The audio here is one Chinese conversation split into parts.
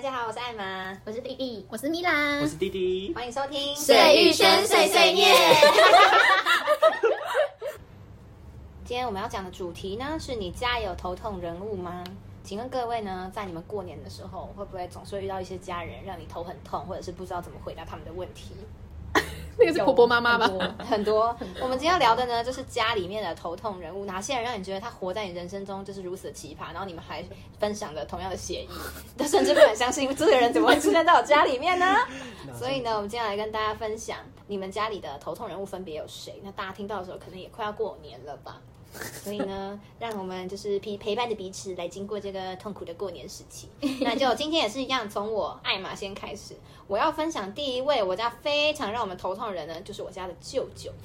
大家好，我是艾玛，我是弟弟，我是米兰，我是弟弟。欢迎收听水玉轩碎碎念。今天我们要讲的主题呢，是你家有头痛人物吗？请问各位呢，在你们过年的时候，会不会总是会遇到一些家人让你头很痛，或者是不知道怎么回答他们的问题？那个是婆婆妈妈吧？很多，我们今天要聊的呢，就是家里面的头痛人物，哪些人让你觉得他活在你人生中就是如此的奇葩，然后你们还分享了同样的协议，但甚至不敢相信这个人怎么会出现在我家里面呢？所以呢，我们今天来跟大家分享你们家里的头痛人物分别有谁？那大家听到的时候，可能也快要过年了吧？所以呢，让我们就是陪陪伴着彼此来经过这个痛苦的过年时期。那就今天也是一样，从我艾玛先开始。我要分享第一位我家非常让我们头痛的人呢，就是我家的舅舅。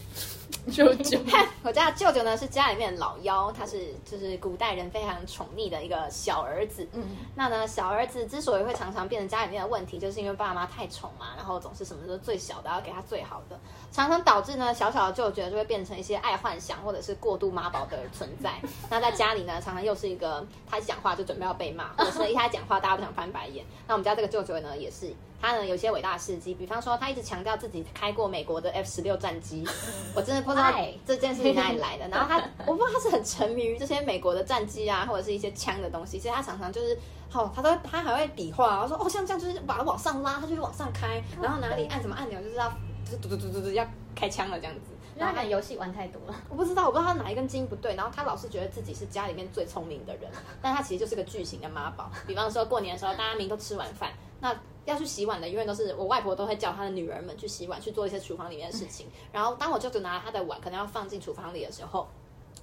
舅舅，我家的舅舅呢是家里面的老幺，他是就是古代人非常宠溺的一个小儿子。嗯，那呢小儿子之所以会常常变成家里面的问题，就是因为爸妈太宠嘛，然后总是什么都最小的要给他最好的，常常导致呢小小的舅舅就会变成一些爱幻想或者是过度妈宝的存在。那在家里呢，常常又是一个他一讲话就准备要被骂，或者是一他讲话大家不想翻白眼。那我们家这个舅舅呢也是。他呢有些伟大的事迹，比方说他一直强调自己开过美国的 F 十六战机，我真的不知道这件事情哪里来的。然后他，我不知道他是很沉迷于这些美国的战机啊，或者是一些枪的东西。其实他常常就是，好，他都他还会比划，他说哦，像这样就是把它往上拉，他就会往上开，然后哪里按什么按钮就是要就是嘟嘟嘟嘟嘟要开枪了这样子。他可能游戏玩太多了，我不知道，我不知道他哪一根筋不对。然后他老是觉得自己是家里面最聪明的人，但他其实就是个巨型的妈宝。比方说过年的时候，大家明都吃完饭，那。要去洗碗的，永远都是我外婆都会叫她的女儿们去洗碗，去做一些厨房里面的事情。然后当我舅舅拿她的碗，可能要放进厨房里的时候，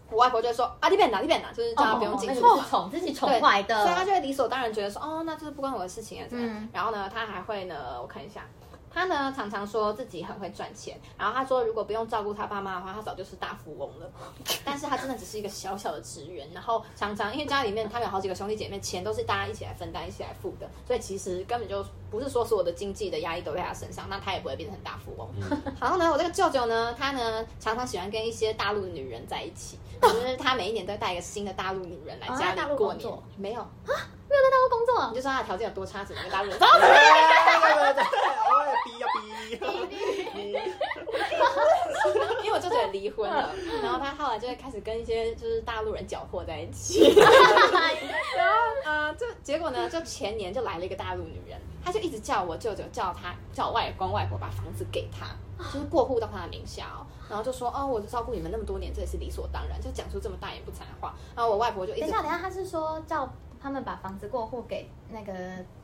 我外婆就说：“啊，你别拿，你别拿，就是叫她不用进厨房。”宠自己宠坏的，所以她就会理所当然觉得说：“哦，那就是不关我的事情啊。”嗯。然后呢，她还会呢，我看一下。他呢常常说自己很会赚钱，然后他说如果不用照顾他爸妈的话，他早就是大富翁了。但是他真的只是一个小小的职员，然后常常因为家里面他有好几个兄弟姐妹，钱都是大家一起来分担、一起来付的，所以其实根本就不是说所有的经济的压力都在他身上，那他也不会变成大富翁。然后呢，我这个舅舅呢，他呢常常喜欢跟一些大陆的女人在一起，就是他每一年都带一个新的大陆女人来家里过年。没有啊，没有在大陆工作，你就说他的条件有多差，只能跟大陆人。逼要逼，因为我舅舅也离婚了，然后他后来就会开始跟一些就是大陆人搅和在一起，然后呃，就结果呢，就前年就来了一个大陆女人，他就一直叫我舅舅叫他叫我外公外婆把房子给他，就是过户到他的名下哦，然后就说哦，我照顾你们那么多年，这也是理所当然，就讲出这么大言不惭的话，然后我外婆就一直等一下，等一下，他是说叫。他们把房子过户给那个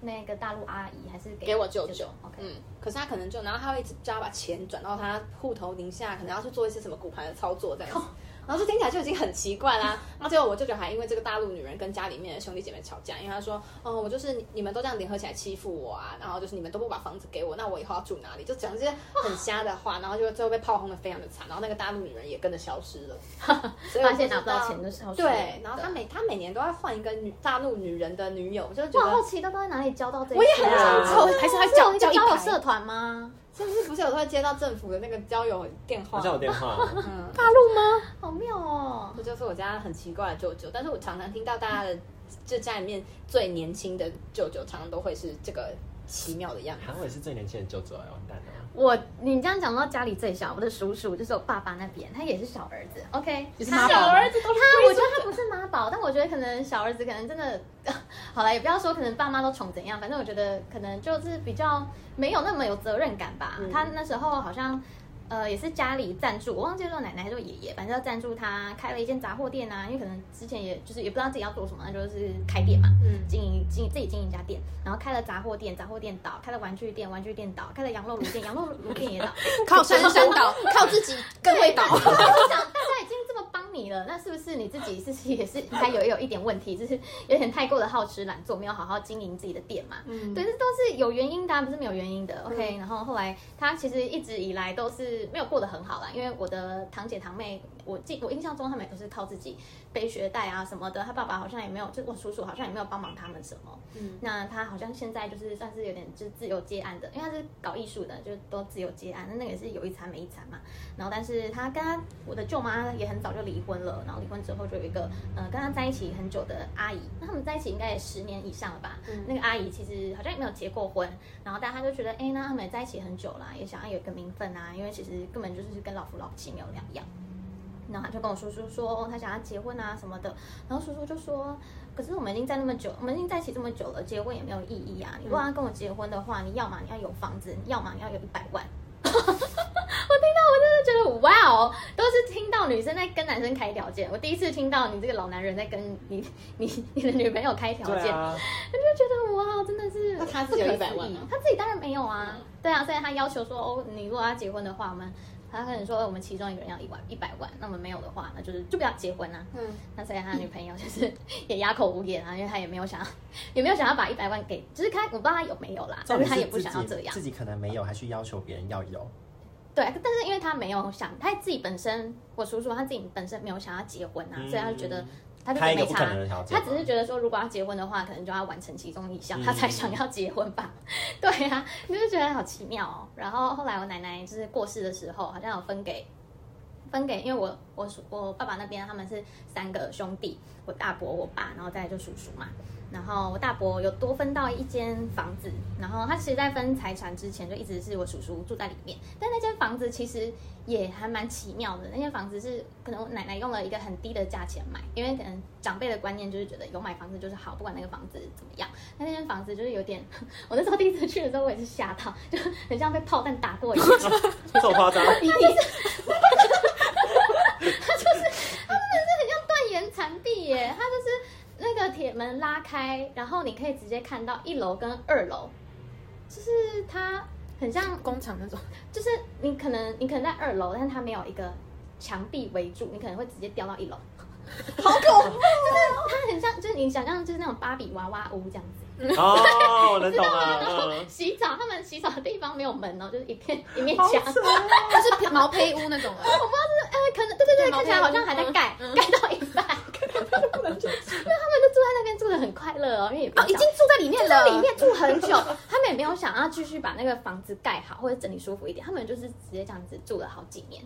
那个大陆阿姨，还是给给我舅舅？OK，嗯，可是他可能就，然后他会一直叫他把钱转到他户头名下，可能要去做一些什么股盘的操作这样子。然后就听起来就已经很奇怪啦。然后最后我舅舅还因为这个大陆女人跟家里面的兄弟姐妹吵架，因为他说，哦，我就是你们都这样联合起来欺负我啊，然后就是你们都不把房子给我，那我以后要住哪里？就讲这些很瞎的话，然后就最后被炮轰的非常的惨，然后那个大陆女人也跟着消失了，所以发现拿不到钱的时候。对，然后他每他每年都要换一个女大陆女人的女友，就觉得好奇他都在哪里交到这些？我也很想知道，还是他交交友社团吗？是不是不是有时候接到政府的那个交友电话？交友电话，嗯，大陆吗？好妙哦！这就是我家很奇怪的舅舅，但是我常常听到大家的，就家里面最年轻的舅舅，常常都会是这个奇妙的样子。韩伟是最年轻的舅舅哎，完蛋了。我你这样讲到家里最小，我的叔叔就是我爸爸那边，他也是小儿子。OK，他小儿子都他，我觉得他不是妈宝，但我觉得可能小儿子可能真的，好了，也不要说可能爸妈都宠怎样，反正我觉得可能就是比较没有那么有责任感吧。他那时候好像。呃，也是家里赞助，我忘记了奶奶还是爷爷，反正要赞助他开了一间杂货店啊，因为可能之前也就是也不知道自己要做什么，那就是开店嘛，嗯，经营经自己经营一家店，然后开了杂货店，杂货店倒，开了玩具店，玩具店倒，开了羊肉炉店，羊肉炉店也倒，靠山山倒，靠自己更会倒。我想大家已经这么帮你了，那是不是你自己是是也是还有有一点问题，就是有点太过的好吃懒做，没有好好经营自己的店嘛？嗯，对，这都是有原因的，不是没有原因的。OK，然后后来他其实一直以来都是。没有过得很好啦，因为我的堂姐堂妹我记我印象中他们也都是靠自己背学贷啊什么的，他爸爸好像也没有，就我叔叔好像也没有帮忙他们什么。嗯，那他好像现在就是算是有点就是自由接案的，因为他是搞艺术的，就都自由接案，那那个也是有一餐没一餐嘛。然后但是他跟他我的舅妈也很早就离婚了，然后离婚之后就有一个呃跟他在一起很久的阿姨，那他们在一起应该也十年以上了吧？嗯那个阿姨其实好像也没有结过婚，然后但他就觉得，哎，那他们也在一起很久啦，也想要有一个名分啊，因为其实根本就是跟老夫老妻没有两样。然后他就跟我叔叔说，他想要结婚啊什么的。然后叔叔就说，可是我们已经在那么久，我们已经在一起这么久了，结婚也没有意义啊。你如果要跟我结婚的话，你要么你要有房子，要么你要有一百万。我听到我真的觉得哇哦，都是听到女生在跟男生开条件。我第一次听到你这个老男人在跟你你你的女朋友开条件，啊，我就觉得哇，真的是那他自己有不可100万吗？思议他自己当然没有啊，对啊，所以他要求说哦，你如果要结婚的话，我们他可能说我们其中一个人要一万一百万，那我们没有的话，那就是就不要结婚啊。嗯，那所以他女朋友就是 也哑口无言啊，因为他也没有想要，也没有想要把一百万给，就是他我不知道他有没有啦，但是他也不想要这样自。己可能没有，还去要求别人要有。对，但是因为他没有想，他自己本身，我叔叔他自己本身没有想要结婚啊，所以他就觉得他就没差他只是觉得说，如果要结婚的话，可能就要完成其中一项，他才嗯想要结婚吧？对呀、你就觉得好奇妙哦。然后后来我奶奶就是过世的时候，好像有分给分给，因为我我叔我爸爸那边他们是三个兄弟，我大伯、我爸，然后再来就叔叔嘛。然后我大伯有多分到一间房子，然后他其实，在分财产之前就一直是我叔叔住在里面。但那间房子其实也还蛮奇妙的，那间房子是可能我奶奶用了一个很低的价钱买，因为可能长辈的观念就是觉得有买房子就是好，不管那个房子怎么样。那那间房子就是有点，我那时候第一次去的时候，我也是吓到，就很像被炮弹打过一样。这么夸张？一定是，他就是他们是很像断垣残壁耶，它就是那个铁门拉开，然后你可以直接看到一楼跟二楼，就是它很像，工厂那种，就是你可能你可能在二楼，但是它没有一个墙壁围住，你可能会直接掉到一楼，好恐怖、就是它很像，就是你想象就是那种芭比娃娃屋这样子。哦，我能懂 知道吗？然后了。嗯洗澡，他们洗澡的地方没有门哦，就是一片一面墙。它是毛坯屋那种的。呃，可能对对对，对看起来好像还在盖，盖到一半，因为他们就住在那边住的很快乐哦，因为也不哦，已经住在里面了。在里面住很久，他们也没有想要继续把那个房子盖好或者整理舒服一点，他们就是直接这样子住了好几年。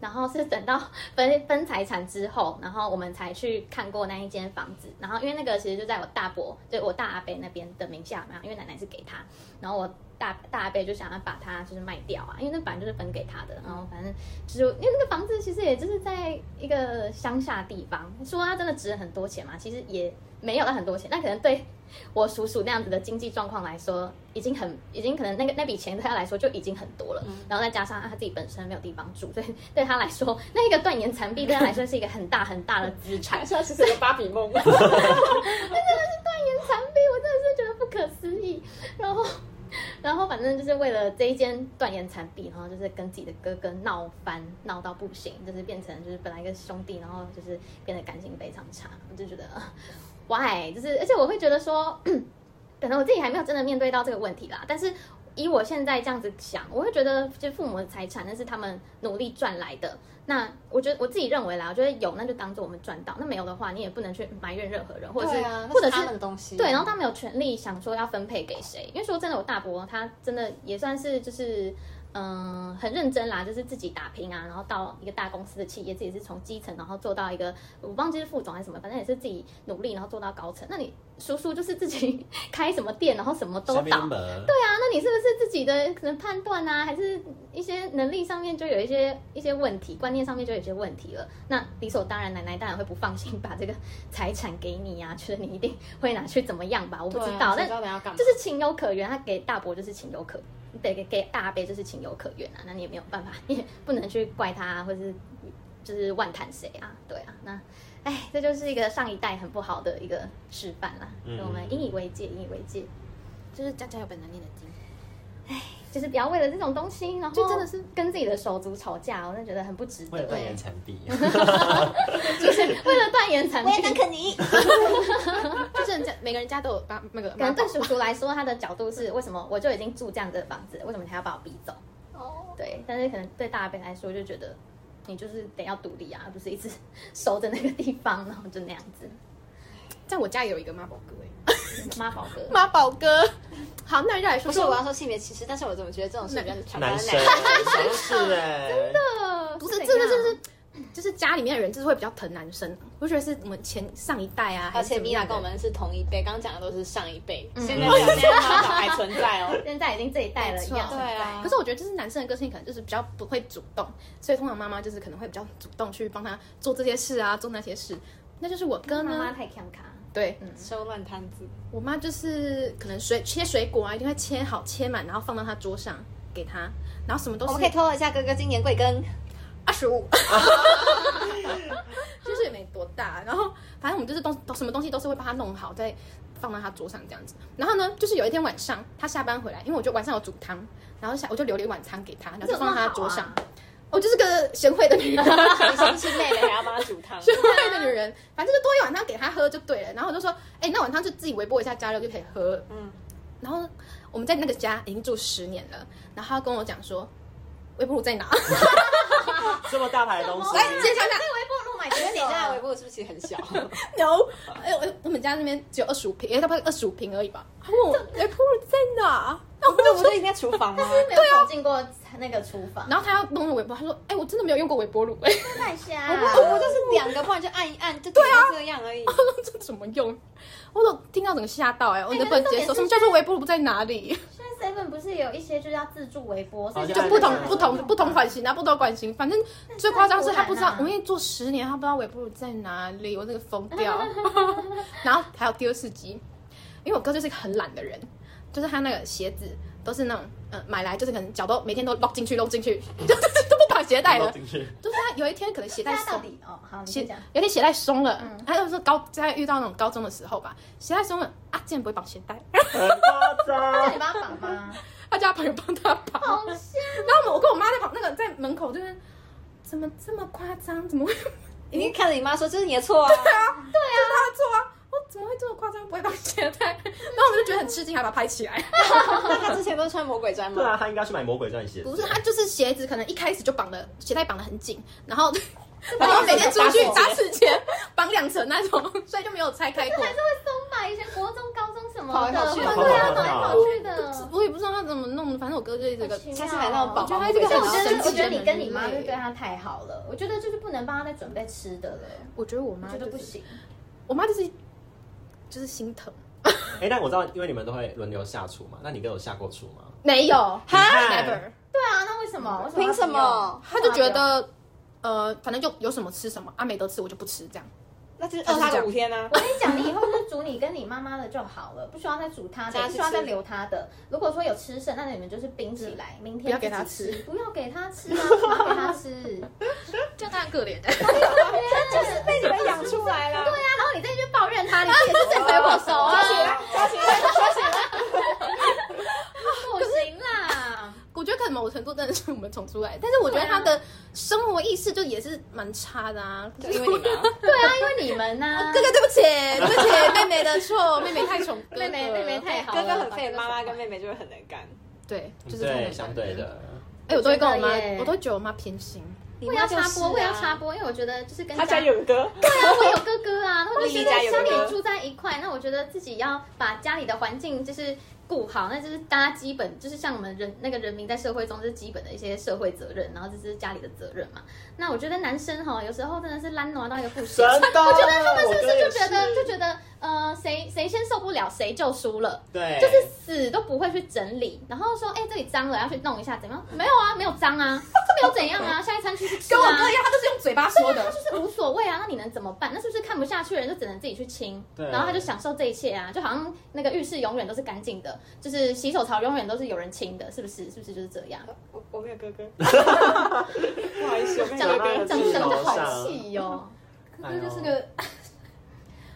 然后是等到 分分财产之后，然后我们才去看过那一间房子。然后因为那个其实就在我大伯，就我大阿伯那边的名下嘛，因为奶奶是给他，然后我大大阿伯就想要把它就是卖掉啊，因为那本来就是分给他的。然后反正就是因为那个房子其实也就是在一个乡下地方，说它真的值很多钱嘛，其实也没有到很多钱，那可能对我叔叔那样子的经济状况来说，已经很，已经可能那个那笔钱对他来说就已经很多了。然后再加上他自己本身没有地方住，所以对他来说，那一个断言残壁对他来说是一个很大很大的资产。现在其实有芭比梦，真的是断言残壁，我真的是觉得不可思议。然后，然后反正就是为了这一间断垣残壁，然后就是跟自己的哥哥闹翻，闹到不行，就是变成就是本来一个兄弟，然后就是变得感情非常差。我就觉得，why？就是而且我会觉得说，可能我自己还没有真的面对到这个问题啦，但是。以我现在这样子想，我会觉得，就父母的财产那是他们努力赚来的。那我觉得我自己认为啦，我觉得有那就当做我们赚到，那没有的话，你也不能去埋怨任何人，或者是、啊，或者是是他们的东西，对，然后他们有权利想说要分配给谁，因为说真的，我大伯他真的也算是就是。嗯，很认真啦，就是自己打拼啊，然后到一个大公司的企业，自己是从基层，然后做到一个我忘记是副总还是什么，反正也是自己努力，然后做到高层。那你叔叔就是自己 开什么店，然后什么都倒，下面门。对啊，那你是不是自己的可能判断啊，还是一些能力上面就有一些一些问题，观念上面就有一些问题了？那理所当然，奶奶当然会不放心把这个财产给你呀、啊，觉得你一定会拿去怎么样吧？我不知道，谁但知道等下干嘛？就是情有可原，他给大伯就是情有可，对，给给大阿伯就是情有可原啊，那你也没有办法，你也不能去怪他、啊，或是就是万谈谁啊，对啊，那。哎，这就是一个上一代很不好的一个示范啦，嗯所以我们引以为戒，引以为戒。就是家家有本难念的经。就是不要为了这种东西，然后就真的是跟自己的手足吵架，我真的觉得很不值得。为了断言残壁，就是为了断垣残壁。肯尼，就是人家每个人家都有把那个可能对叔叔来说，他的角度是为什么我就已经住这样的房子，为什么你还要把我逼走？哦，对，但是可能对大伯来说就觉得你就是得要独立啊，而不是一直守着那个地方，然后就那样子。在我家也有一个妈宝哥哎，妈宝哥，妈宝哥。好，那再来说不是我，要说性别歧视，但是我怎么觉得这种事比较常发男生是 哎，真的。不是怎这个就是。就是家里面的人就是会比较疼男生，我觉得是我们前上一代啊，而且米娅跟我们是同一辈，刚刚讲的都是上一辈，嗯。现在还存在哦。现在已经这一代了，一样对啊。可是我觉得就是男生的个性可能就是比较不会主动，所以通常妈妈就是可能会比较主动去帮他做这些事啊，做那些事。那就是我哥呢，妈妈太强卡，对收乱摊子，我妈就是可能水切水果啊，一定会切好切满，然后放到她桌上给她，然后什么都是我们可以透露一下哥哥今年贵庚？二十五，就是也没多大。然后反正我们就是东都什么东西都是会帮他弄好，再放到他桌上这样子。然后呢，就是有一天晚上他下班回来，因为我就晚上有煮汤，然后下我就留了一碗汤给他，然后就放到他桌上。我就是个贤惠的女人，你先是妹妹，还要帮他煮汤。贤惠的女人，反正就多一碗汤给他喝就对了。然后我就说，哎、那碗汤就自己微波一下加热就可以喝。嗯，然后我们在那个家已经住十年了，然后他跟我讲说，微波炉在哪？这么大牌的东西，来，直接讲讲。你多少家的微波炉是不是其实很小？no，哎、我我们家那边只有二十五平，哎，差不多二十五平而已吧。他问我微波炉在哪？然 后我就说，不是应该厨房吗？没有走进过那个厨房，然后他要弄了微波，他说，哎、我真的没有用过微波炉，哎，太瞎我就是两个，不然就按一按，就对啊，这样而已。这怎么用？我都听到整个吓到、哎，我能不能接受。什么叫做微波炉在哪里？不是有一些就是要自助微波，所以就就不同不同不同款型啊，不同款型，反正最夸张是他不知道，我因为做十年，他不知道微波炉在哪里，我这个疯掉。然后还有第二次机，因为我哥就是一个很懒的人，就是他那个鞋子都是那种呃买来就是可能脚都每天都落进去落进去，就是都不绑鞋带了。就是他有一天可能鞋带松，哦，好，鞋。有一天鞋带松了，嗯他就是高在遇到那种高中的时候吧，鞋带松了啊，竟然不会绑鞋带，很夸你。帮他绑吗？他叫他朋友帮他绑。好香，然后我跟我妈在旁那个在门口就是怎么这么夸张？怎么会？你看着你妈说这是你的错啊！对啊，对啊，是他的错啊！我 怎么会这么夸张？不会绑鞋带？然后 我们就觉得很吃惊，还把它拍起来。那他之前都是穿魔鬼毡吗？对啊，他应该去买魔鬼毡鞋子。不是，他就是鞋子可能一开始就绑的鞋带绑的很紧，然后然后每天出去打死前绑两层那种，所以就没有拆开过还。是会松吧？以前国中、高中什么的，跑来跑去对啊，跑来跑去的。我也不知道他怎么弄，反正我哥就一直个。他是买那种宝宝我觉得他这个所以我觉得，很神奇我觉得你跟你妈就对他太好了。我觉得就是不能帮他再准备吃的了，我觉得我我妈，觉得不行。我妈就是就是心疼。哎，但我知道，因为你们都会轮流下厨嘛，那你跟我下过厨吗？没有哈，never。对啊，那为什么？凭什么他就觉得，呃，反正就有什么吃什么，啊没得吃我就不吃这样。那就是饿他个五天啊！我跟你讲，你以后就煮你跟你妈妈的就好了，不需要再煮她的，不需要再留她的。如果说有吃剩，那你们就是冰起来，明天不要给她吃不要给她吃啊，不要给她 吃。这样他很可怜的。就是被你们养出来了。对啊，然后你再去抱怨她，你自己也是罪魁祸首啊！抓起来，抓起来，抓起来！不行啦，我觉得可能某程度真的是我们宠出来，但是我觉得他的生活意识就也是蛮差的啊。就因为你们啊，对啊，因为你们呐，哥哥，对不起，对不起，妹妹的错，妹妹太宠哥哥妹妹妹妹太好了，哥哥很废，把妈妈跟妹妹就会很能干。对，就是相对。的。哎，我都会跟我妈我都会觉得我妈偏心。你我要插播，我要插插播，因为我觉得就是跟他家有个哥，对啊，我有哥哥啊，那我就家得家有哥哥里住在一块，那我觉得自己要把家里的环境就是顾好，那就是大家基本就是像我们人那个人民在社会中就是基本的一些社会责任，然后这是家里的责任嘛。那我觉得男生哈有时候真的是懒惰到一个不行，我觉得他们是不是就觉得就觉得呃谁谁先受不了谁就输了。对，就是死都不会去整理，然后说，哎、这里脏了，要去弄一下，怎么样？没有啊，没有脏啊，这没有怎样啊，下一餐去去吃啊。跟我哥一样，他都是用嘴巴说的。他就是无所谓啊，那你能怎么办？那是不是看不下去的人就只能自己去清，对然后他就享受这一切啊？就好像那个浴室永远都是干净的，就是洗手槽永远都是有人清的，是不是？是不是就是这样？我我没有哥哥，不好意思，我没讲有哥哥。讲真的好上气哦。哥哥就是个，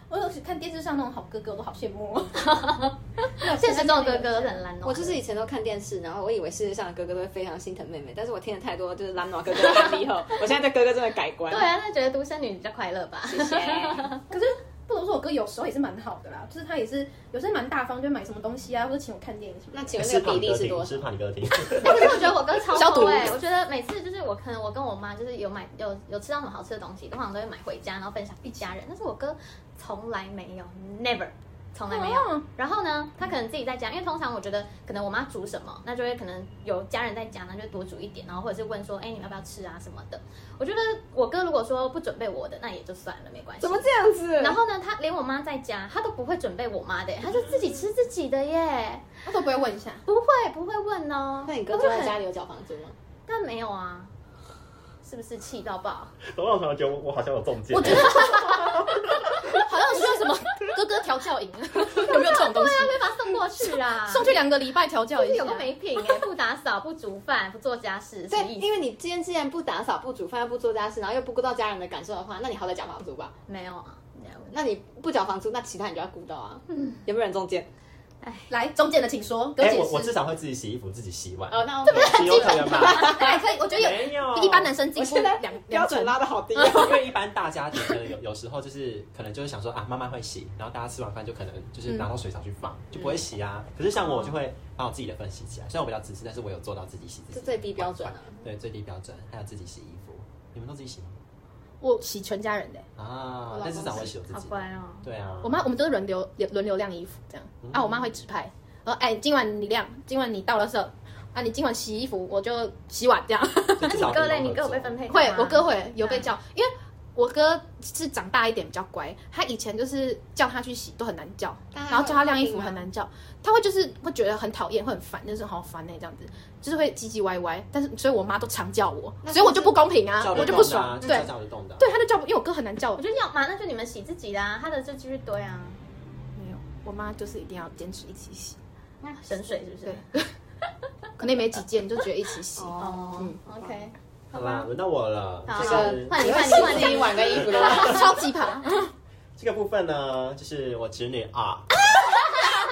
我有时看电视上那种好哥哥，我都好羡慕哦。现实中的哥哥都很懒惰，我就是以前都看电视，然后我以为世界上的哥哥都会非常心疼妹妹，但是我听了太多就是懒惰哥哥的案例后，我现在对哥哥真的改观。对，啊，那觉得独生女比较快乐吧？谢谢。可是不能说，我哥有时候也是蛮好的啦，就是他也是有时候蛮大方，就买什么东西啊，或者请我看电影什么。那请问那个比例是多少是？怕你哥听，哎可是我觉得我哥超消毒抠哎、我觉得每次就是我可能我跟我妈就是有买有有吃到什么好吃的东西，通常都会买回家，然后分享一家人。但是我哥从来没有，never。从来没有。哦然后呢，他可能自己在家，因为通常我觉得可能我妈煮什么，那就会可能有家人在家，那就多煮一点，然后或者是问说，哎，你们要不要吃啊什么的。我觉得我哥如果说不准备我的，那也就算了，没关系。怎么这样子？然后呢，他连我妈在家，他都不会准备我妈的，他就自己吃自己的耶，他都不会问一下。不会不会问哦。那你哥住在家里有缴房租吗？但没有啊，是不是气到爆？董老师觉得我好像有中箭，我觉得 好像需要什么哥哥调教营，有没有这种东西？会把他送过去啊，送去两个礼拜调教一下有。个没品哎，不打扫、不煮饭、不做家事，对，因为你今天既然不打扫、不煮饭、又不做家事，然后又不顾到家人的感受的话，那你好歹缴房租吧。没有啊，没有那你不缴房租，那其他你就要顾到啊。有没有人中箭？来，中间的请说，我我至。少会自己洗衣服、自己洗碗，哦，那 OK。你有可能吧？来，可以，我觉得有没有，一般男生进步两标。准拉的好低哦。因为一般大家庭可能有有时候就是可能就是想说啊，妈妈会洗，然后大家吃完饭就可能就是拿到水槽去放，就不会洗啊。可是像我就会把我自己的份洗起来，虽然我比较自私，但是我有做到自己洗自己。这最低标准啊。对，最低标准，还有自己洗衣服，你们都自己洗吗？我洗全家人的，啊，但至少会洗我自己。好乖哦。对啊，我妈我们都是轮流轮流晾衣服这样。嗯啊，我妈会指派，说哎，今晚你晾，今晚你到了候，啊，你今晚洗衣服，我就洗碗这样。那 你哥嘞？你哥有被分配吗？会，我哥会有被叫，因为我哥是长大一点比较乖，他以前就是叫他去洗都很难叫，然后叫他晾衣服很难叫，他会就是会觉得很讨厌，会很烦，就是好烦呢、这样子，就是会唧唧歪歪。但是所以我妈都常叫我，所以我就不公平啊，我就不爽。对他就叫我，因为我哥很难叫我。我就要嘛，那就你们洗自己的啊，他的就继续堆啊。没有，我妈就是一定要坚持一起洗，那省水是不是？对，可能也没几件，就觉得一起洗。哦嗯，OK，好啦，轮到我了。好就是换你换你换你洗自己碗跟衣服了？超级爬，这个部分呢，就是我侄女啊。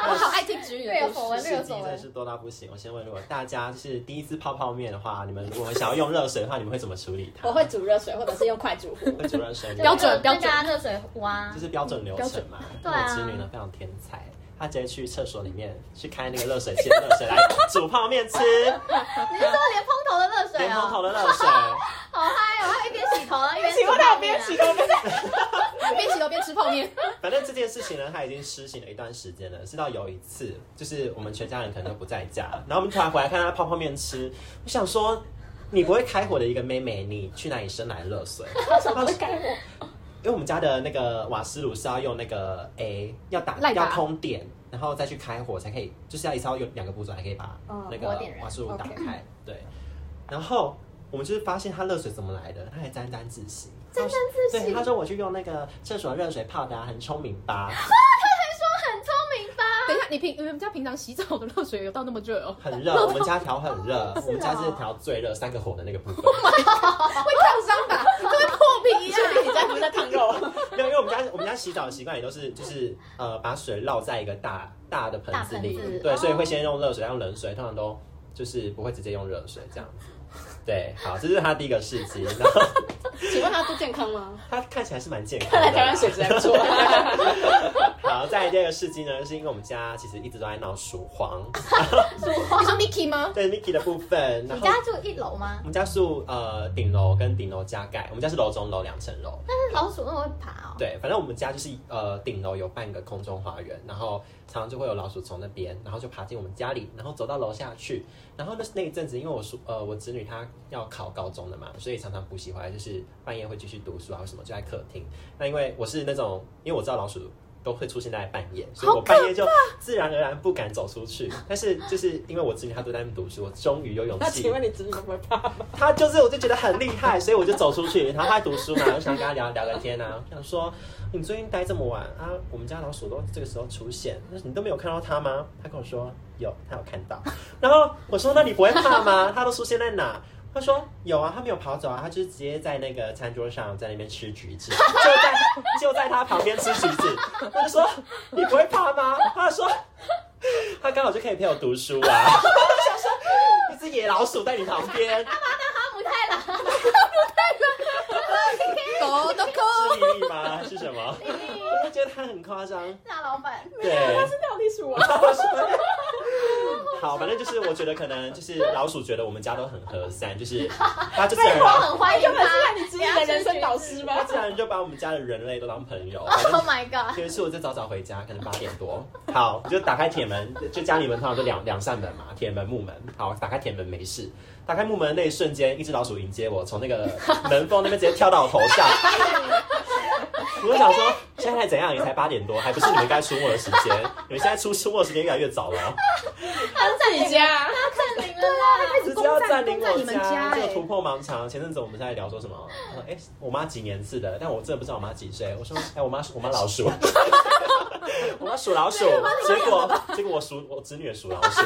我好爱听侄女的故事。略有所闻，略有事迹所闻。真的是多到不行。我先问，如果大家就是第一次泡泡面的话，你们如果想要用热水的话，你们会怎么处理它？我会煮热水，或者是用快煮壶。会煮热水，标准标准加热水壶啊这。是标准流程嘛。对啊我侄女呢非常天才，她直接去厕所里面去开那个热水器的热水来煮泡面吃，你是说连蓬头的热水连蓬头哦？的热水。好嗨哦！他一边洗头啊，一边请问他有边洗头边 边洗头边吃泡面，反正这件事情呢，他已经施行了一段时间了。直到有一次，就是我们全家人可能都不在家，然后我们突然回来看他泡泡面吃，我想说。你不会开火的一个妹妹，你去哪里生来的热水？为什么会开火？因为我们家的那个瓦斯炉是要用那个 A 要打要通电，然后再去开火才可以，就是要一次要用两个步骤才可以把嗯那个瓦斯炉打开。对，然后我们就是发现它热水怎么来的，它还沾沾自喜。沾沾自喜对，他说我去用那个厕所热水泡的、啊，很聪明吧？很聪明吧？等一下，你平你们家平常洗澡的热水有到那么热哦？很热，我们家调很热，我们家是调最热三个火的那个部分。会烫伤吧？这会破皮呀、你家不是在烫肉？没有，因为我们家我们家洗澡的习惯也都是就是呃把水绕在一个大大的盆子里子，对，哦所以会先用热水，用冷水，通常都就是不会直接用热水这样子。对，好，这是他第一个事迹，然后请问他不健康吗？他看起来是蛮健康看来的。台湾水质还不错。好，再来第二个事迹呢，是因为我们家其实一直都在闹鼠黄，你说 Mickey 吗？对 Mickey 的部分，你家住一楼吗我？们家住呃顶楼跟顶楼加盖，我们家是楼中楼两层楼。但是老鼠那么会爬哦。对，反正我们家就是呃顶楼有半个空中花园，然后常常就会有老鼠从那边，然后就爬进我们家里，然后走到楼下去。然后那那一阵子，因为我叔呃我侄女她要考高中的嘛，所以常常补习回来就是半夜会继续读书啊，或什么就在客厅。那因为我是那种，因为我知道老鼠。都会出现在半夜，所以我半夜就自然而然不敢走出去。但是就是因为我侄女她都在那边读书，我终于有勇气那请问你侄女会不会怕吗？他就是，我就觉得很厉害，所以我就走出去，然后他在读书嘛，我想跟他聊聊个天啊，我想说你最近待这么晚啊，我们家老鼠都这个时候出现，那你都没有看到它吗？他跟我说有，他有看到，然后我说那你不会怕吗？它都出现在哪？他说有啊，他没有跑走啊，他就是直接在那个餐桌上在那边吃橘子，就在 就在他旁边吃橘子。我就说你不会怕吗？他说他刚好就可以陪我读书啊。我想说一只野老鼠在你旁边，哈姆太郎，狗都都扣。是丽丽吗？是什么？我就觉得他很夸张。大老板，对，他是料理鼠王。好，反正就是我觉得可能就是老鼠觉得我们家都很和善，就是 他就自对我然而然很欢迎根本是你自己的人生导师吗？他自然就把我们家的人类都当朋友。Oh my god！有一次我就早早回家，可能八点多，好，我就打开铁门，就家里门通常都两两扇门嘛，铁门、木门。好，打开铁门没事，打开木门的那一瞬间，一只老鼠迎接我，从那个 门缝那边直接跳到我头上。我就想说，现在怎样？也才八点多，还不是你们该出没的时间？你们现在出出没的时间越来越早了哦，他是在你家，他占领了啦。直接要占领我攻占你们家哎这个突破盲肠。前阵子我们在聊说什么？哎、我妈几年次的？但我真的不知道我妈几岁。我说，哎、我妈我妈老鼠，我妈属老鼠。结果结果我属我侄女也属老鼠。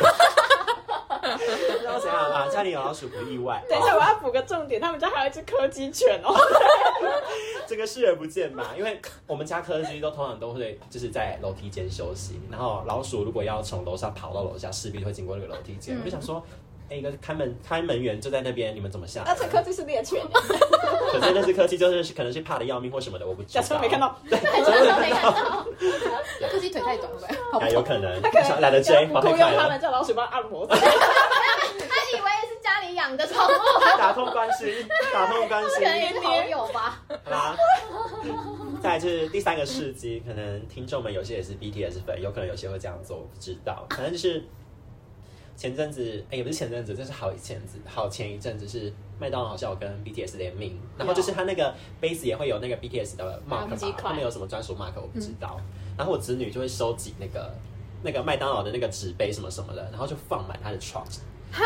不知道怎样啊？家里有老鼠不意外。等一下，我要补个重点，他们家还有一只柯基犬哦。这个视而不见吧，因为我们家柯基都通常都会就是在楼梯间休息，然后老鼠如果要从楼上跑到楼下，势必会经过那个楼梯间。我就想说，哎、一个看门看门员就在那边，你们怎么下来的？而且柯基是猎犬，可是那只柯基就是可能是怕的要命或什么的，我不知道。假装没看到。对真的没看到，柯基腿太短了吧？好啊，有可能，他可能懒得追，雇跑太佣他们。叫老鼠帮他按摩。他以为是家里养的宠物，打通关系，打通关系可。能也是好友吧。好啦，再来就是第三个事迹，可能听众们有些也是 BTS 粉，有可能有些会这样做，我不知道。反正就是前阵子，哎、也不是前阵子，这是好一前子，好前一阵子是麦当劳好像有跟 BTS 联名，然后就是他那个杯子也会有那个 BTS 的 mark 吧，鸡块他们有什么专属 mark 我不知道。然后我侄女就会收集那个那个麦当劳的那个纸杯什么什么的，然后就放满她的床。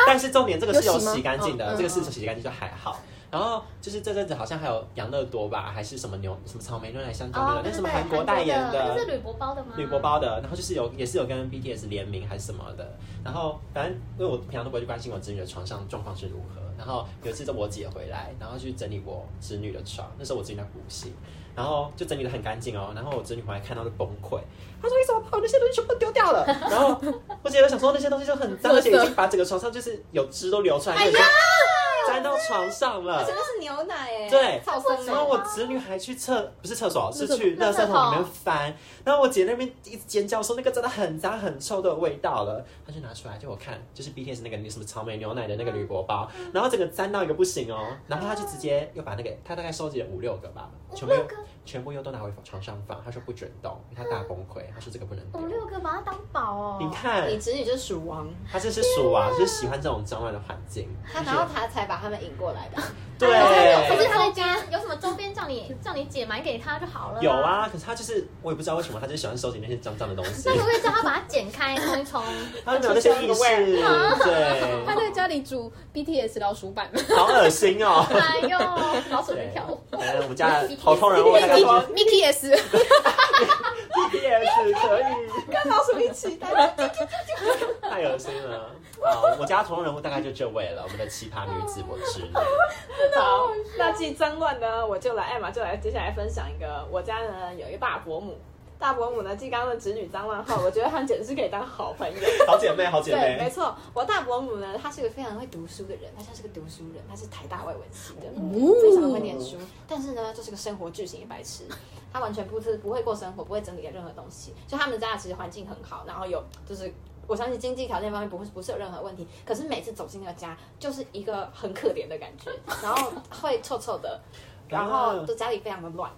但是重点这个是有有洗干净的，嗯这个是洗干净就还好。然后就是这阵子好像还有养乐多吧，还是什么牛什么草莓牛奶香蕉牛奶，那是什么韩国代言的那是。铝箔包的吗？铝箔包的，然后就是有也是有跟 BTS 联名还是什么的，然后反正因为我平常都不会去关心我侄女的床上状况是如何，然后有一次是我姐回来，然后去整理我侄女的床，那时候我侄女在补习，然后就整理的很干净哦，然后我侄女回来看到就崩溃，她说你怎么把我那些东西全部丢掉了？然后我姐就想说那些东西就很脏，而且已经把整个床上就是有汁都流出来，就已经沾到床上了。真。的是牛奶哎，对。然后我侄女还去厕，不是厕所，是去垃圾桶里面翻。然后我姐那边一直尖叫说那个真的很脏很臭都有味道了，她就拿出来给我看，就是 BTS 那个什么草莓牛奶的那个铝箔包，然后整个沾到一个不行哦，然后她就直接又把那个她大概收集了五六个吧，全部又全部又都拿回床上放，他说不准动，因为她大崩溃，他说这个不能丢。五六个把它当宝哦。你看，你侄女就是鼠王，他就是鼠王，就是喜欢这种脏乱的环境。他然后他才把他们引过来的。对，可是他在家有什么周边叫你叫你姐买给他就好了。有。啊，可是他就是我也不知道为什么，他就喜欢收集那些脏脏的东西那。可不可以叫他把它剪开冲一冲？他没有那些意识，对，他在家里煮 BTS 老鼠版，好恶心哦。哎呦，老鼠在跳舞。，哎我们家 的头痛人物大概是 BTS BTS 可以，跟老鼠一起打。太恶心了。好，我家头痛人物大概就这位了，我们的奇葩女子我侄女。好，那既脏乱呢，我就来艾玛就来接下来分享一个，我家呢有一个大伯母。大伯母呢，继刚刚的侄女张万浩，我觉得她们简直是可以当好朋友。好姐妹，好姐对，没。错，我大伯母呢，她是个非常会读书的人，她像是个读书人，她是台大外文系的，非常会念书。但是呢，就是个生活巨型的白痴，她完全不是不会过生活，不会整理任何东西。就他们家其实环境很好，然后有就是。我相信经济条件方面不会不是有任何问题，可是每次走进那个家，就是一个很可怜的感觉，然后会臭臭的，然后就家里非常的乱，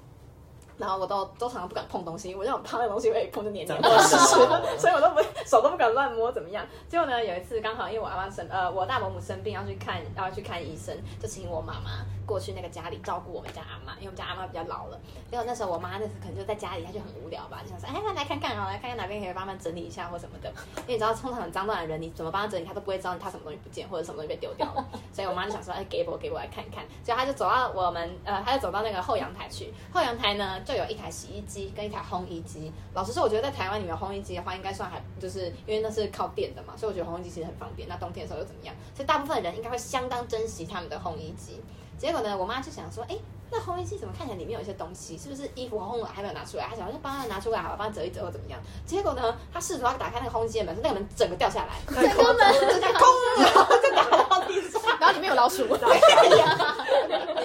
然后我都都常常不敢碰东西，我就很怕那东西会碰就黏黏的的，所以我都不手都不敢乱摸，怎么样？结果呢，有一次刚好因为我阿妈生呃我大伯母生病要去看要去看医生，就请我妈妈过去那个家里照顾我们家阿妈，因为我们家阿妈比较老了。结果那时候我妈那时可能就在家里，她就很无聊吧，就想说哎那来看看哦，来看看哪边可以帮忙整理一下或什么的。因为你知道通常很脏乱的人，你怎么帮他整理，他都不会知道他什么东西不见或者什么东西被丢掉了。所以我妈就想说哎给我给我来看看，所以她就走到我们呃，她就走到那个后阳台去。后阳台呢就有一台洗衣机跟一台烘衣机。老实说，我觉得在台湾你们有烘衣机的话，应该算还就是因为那是靠电的嘛，所以我觉得烘衣机其实很方便。那冬天的时候又怎么样？所以大部分人应该会相当珍惜他们的烘衣机。结果呢，我妈就想说，哎、那烘衣机怎么看起来里面有一些东西？是不是衣服烘了还没有拿出来？她想说就帮她拿出来好了，帮她折一折或怎么样？结果呢，她试图要打开那个烘衣机的门，那个门整个掉下来，整个门就这样空，然后就打到地上。然后里面有老鼠，里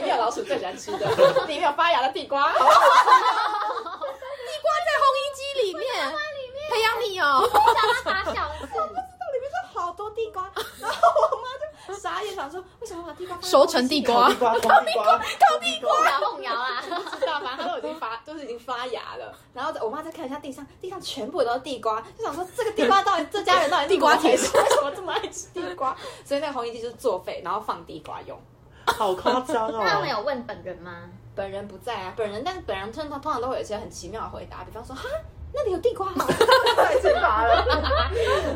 面有老鼠最喜欢吃的，里面有发芽的地瓜。地瓜在烘衣机里面，培养你哦。让它发酵是里面是好多地瓜，然后我妈就想说为什么把地瓜熟成地瓜地瓜，烤地瓜，烤地瓜。摇凤摇啊，不知道，反正它都已经发，就是已经发芽了。然后我妈再看一下地上，地上全部都是地瓜，就想说这个地瓜到底这家人到底 地瓜铁铁为什么这么爱吃地瓜？所以那个红衣机就是作废，然后放地瓜用。好夸张那他们哦！有问本人吗？本人不在啊，本人，但是本人通常通常都会有一些很奇妙的回答，比方说哈。那里有地瓜吗？太奇葩了！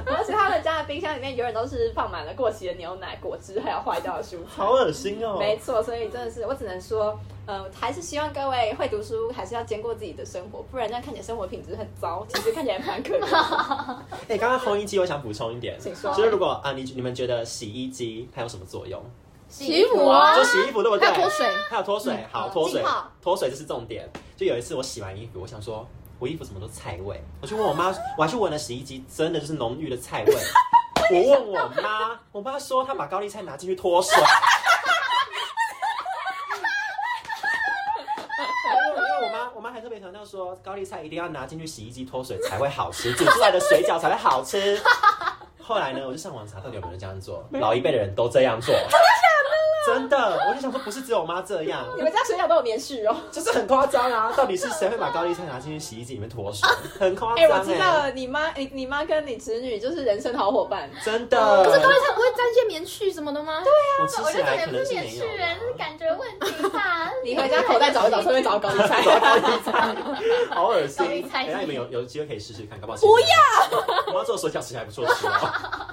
而且他们家的冰箱里面永远都是放满了过期的牛奶、果汁，还有坏掉的蔬菜。好恶心哦！没错，所以真的是我只能说，呃，还是希望各位会读书，还是要兼顾自己的生活，不然这样看起来生活品质很糟，其实看起来蛮可怜的。哎，刚刚烘衣机，我想补充一点，请说就是如果啊，你你们觉得洗衣机它有什么作用？洗衣服啊就洗衣服对不对？还有脱水还有脱水，好脱水脱水这是重点。就有一次我洗完衣服，我想说，我衣服怎么都菜味？我去问我妈，我还去闻了洗衣机，真的就是浓郁的菜味。我问我妈，我妈说她把高丽菜拿进去脱水。因为因为我妈我妈还特别强调说，高丽菜一定要拿进去洗衣机脱水才会好吃，煮出来的水饺才会好吃。后来呢，我就上网查到底有没有人这样做，老一辈的人都这样做。真的，我就想说，不是只有我妈这样，你们家水饺都有棉絮哦。就是很夸张啊！到底是谁会把高丽菜拿进去洗衣机里面脱水？很夸张哎、张我知道了，你妈你你妈跟你侄女就是人生好伙伴。真的。可是高丽菜不会沾一些棉絮什么的吗？对啊，我吃起我觉得来可能是是没有免去人，是感觉问题吧。你回家口袋找一找，顺便找高丽菜。高丽菜，好恶心高丽！菜等一下你们有有机会可以试试看，搞不好不要。我要做水饺其实还不错吃哦。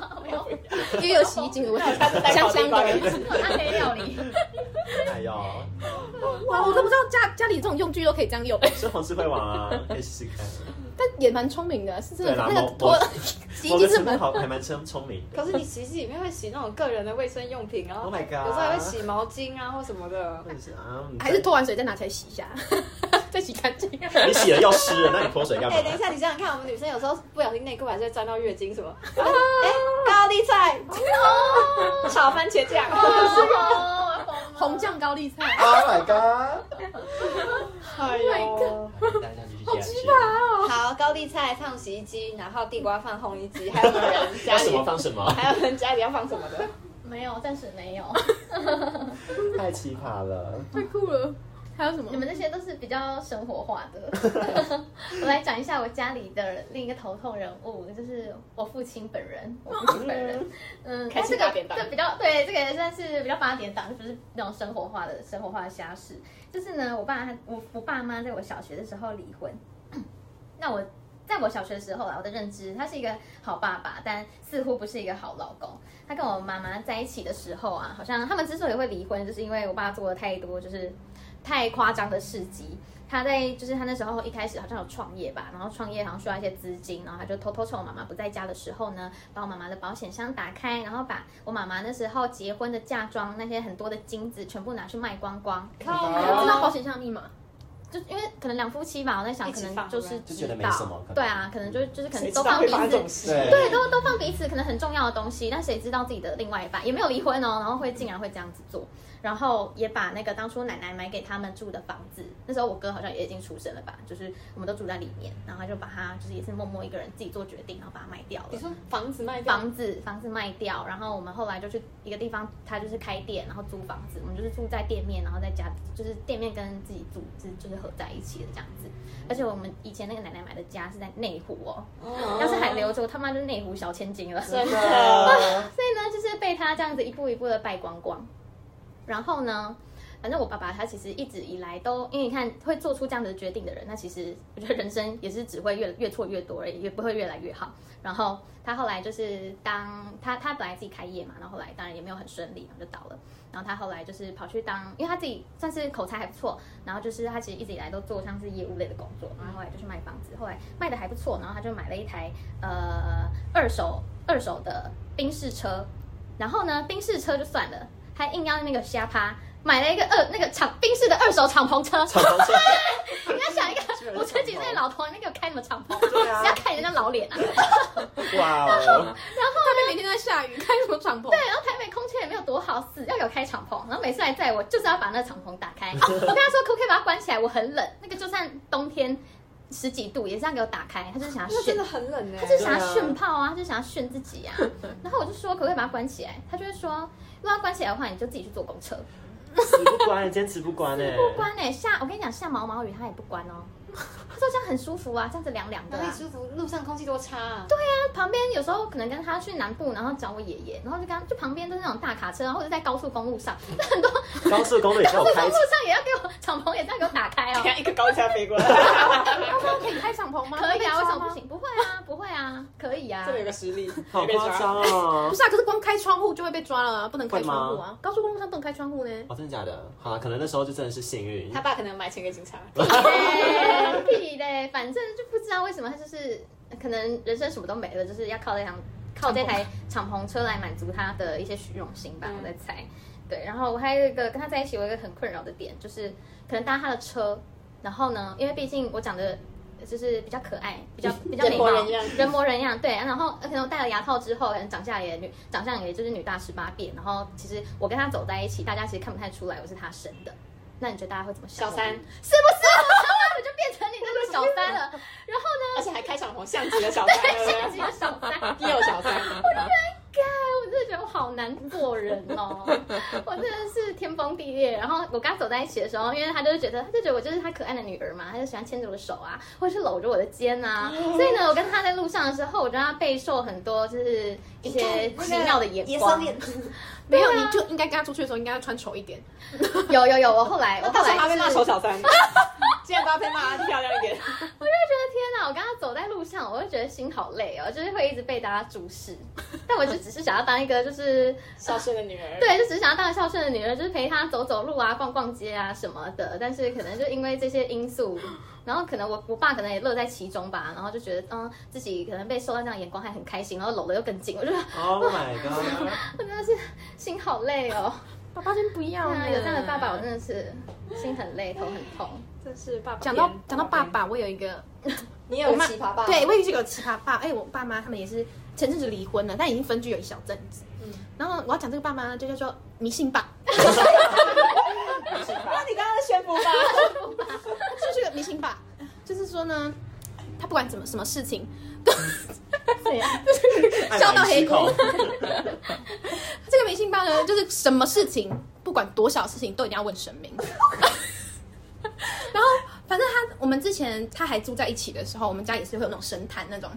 因为有洗衣精的味道，香香的。暗黑料理，哎呦，哇，我都不知道家家里这种用具都可以这样用，生活智慧网啊，可以试试看。但也蛮聪明的，是真的那个拖洗衣机是蛮还蛮聪聪明。可是你洗衣机里面会洗那种个人的卫生用品啊 Oh my god 有时候还会洗毛巾啊或什么的。还是拖完水再拿起来洗一下，再洗干净。你洗了要湿了，那你脱水干嘛 哎、？等一下，你想想看，我们女生有时候不小心内裤还是会沾到月经什么？哎、高丽菜，炒番茄酱，哦，红酱高丽菜，Oh my god！哎呦，大家继续接下去。好，高丽菜放洗衣机，然后地瓜放烘衣机，还有没有人家里要什么放什么，还有人家里要放什么的？没有，暂时没有。太奇葩了。太酷了。还有什么你？们这些都是比较生活化的。我来讲一下我家里的另一个头痛人物，就是我父亲本人。我父亲本人，嗯，开但这个这比较对，这个也算是比较八点档，就不是那种生活化的生活化的瞎事。就是呢，我爸他我我爸妈在我小学的时候离婚，那我。在我小学的时候啊，我的认知他是一个好爸爸，但似乎不是一个好老公。他跟我妈妈在一起的时候啊，好像他们之所以会离婚，就是因为我爸做了太多就是太夸张的事迹。他在就是他那时候一开始好像有创业吧，然后创业好像需要一些资金，然后他就偷偷趁我妈妈不在家的时候呢，把我妈妈的保险箱打开，然后把我妈妈那时候结婚的嫁妆那些很多的金子全部拿去卖光光。知道保险箱密码？就因为可能两夫妻吧，我在想可能就是就觉得没知道。什么对啊，可能就就是可能都放彼此。对，都都放彼此可能很重要的东西，但谁知道自己的另外一半也没有离婚哦，然后会竟然会这样子做，然后也把那个当初奶奶买给他们住的房子，那时候我哥好像也已经出生了吧，就是我们都住在里面，然后他就把它就是也是默默一个人自己做决定，然后把它卖掉了你。说房子卖掉，房子房子卖掉，然后我们后来就去一个地方，他就是开店，然后租房子，我们就是住在店面，然后在家就是店面跟自己住是就是合在一起的这样子。而且我们以前那个奶奶买的家是在内湖哦，要是还留着，我他妈就是内湖小千金了。真的，所以呢，就是被他这样子一步一步的败光光。然后呢，反正我爸爸他其实一直以来都，因为你看会做出这样的决定的人，那其实我觉得人生也是只会越越错越多而已，也不会越来越好。然后他后来就是当他他本来自己开业嘛，然后后来当然也没有很顺利，然后就倒了。然后他后来就是跑去当，因为他自己算是口才还不错，然后就是他其实一直以来都做像是业务类的工作，然后后来就去卖房子，后来卖的还不错，然后他就买了一台呃二手二手的宾士车，然后呢宾士车就算了，还硬要那个瞎趴。买了一个二那个敞宾士的二手敞篷车，敞篷车，你要想一个五十几岁的老头，你给我开什么敞篷？对啊是要看人家老脸啊！哇哦！他们每天都在下雨，开什么敞篷？对，然后台北空气也没有多好，死要有开敞篷，然后每次来载我就是要把那个敞篷打开。哦，我跟他说可不可以把它关起来？我很冷，那个就算冬天十几度也是要给我打开，他就是想要炫那真的，很冷哎、他就是想要炫炮啊，他就想要炫自己啊。然后我就说可不可以把它关起来？他就会说如果要关起来的话，你就自己去坐公车。死不关，坚持不关哎。不关哎、下我跟你讲下毛毛雨它也不关哦。他说这样很舒服啊，这样子凉凉的、啊。哪里舒服？路上空气多差啊！对啊，旁边有时候可能跟他去南部，然后找我爷爷，然后就跟他就旁边都是那种大卡车，然后或者在高速公路上，很多高高速公路也叫我开速公路，上也要给我敞篷也这样给我打开哦。一个高架飞过来，他说可以开敞篷吗？可以啊，为什么不？行？不会啊，不会啊，可以啊这。里有个实例，好夸张哦不。是啊，可是光开窗户就会被抓了啊，不能开窗户啊。高速公路上不能开窗户呢。哦，真的假的？好了，可能那时候就真的是幸运他。爸可能买钱给警察。哎屁嘞，反正就不知道为什么他就是可能人生什么都没了，就是要靠这辆靠这台敞篷车来满足他的一些虚荣心吧，嗯我在猜。对，然后我还有一个跟他在一起，我有一个很困扰的点，就是可能搭他的车，然后呢，因为毕竟我长得就是比较可爱，比较 比较美貌，人模人样人模人样，对。然后呃可能我戴了牙套之后，可能长相也女长相也就是女大十八变，然后其实我跟他走在一起，大家其实看不太出来我是他生的。那你觉得大家会怎么想？小三是不是？我当晚我就变成你那个小三了。然后呢，而且还开场红，像极了小三，对不下集对的小三，又小三，该我真的觉得我好难做人哦，我真的是天崩地裂。然后我跟他走在一起的时候，因为他就是觉得，他就觉得我就是他可爱的女儿嘛，他就喜欢牵着我的手啊，或者是搂着我的肩啊。所以呢，我跟他在路上的时候，我就让他备受很多就是一些奇妙的眼光。没有，你就应该跟他出去的时候应该要穿丑一点。有有有，我后来我后来是他被骂丑小三，既然都要被骂漂亮一点，我就觉得天哪！我刚刚走在路上，我就觉得心好累哦，就是会一直被大家注视。但我就只是想要当一个，就是孝顺的女儿，对，就只是想要当个孝顺的女儿，就是陪她走走路啊、逛逛街啊什么的。但是可能就因为这些因素，然后可能我我爸可能也乐在其中吧，然后就觉得嗯自己可能被受到这样的眼光还很开心，然后搂得又更紧。我就觉得 Oh my god！我真的是心好累哦。爸爸先不要啊，有这样的爸爸，我真的是心很累，头很痛。真是爸爸讲到讲到爸，爸，我有一个 你有奇葩爸，对，我也是个奇葩爸。哎，我爸妈他们也是前阵子离婚了，但已经分居有一小阵子。嗯然后我要讲这个爸妈呢，就叫做迷信爸，那你刚刚宣布吧，就是个迷信爸，就是说呢，他不管怎么什么事情，都对呀，笑到黑口口。这个迷信爸呢，就是什么事情，不管多小事情，都一定要问神明。反正他我们之前他还住在一起的时候，我们家也是会有那种神坛那种。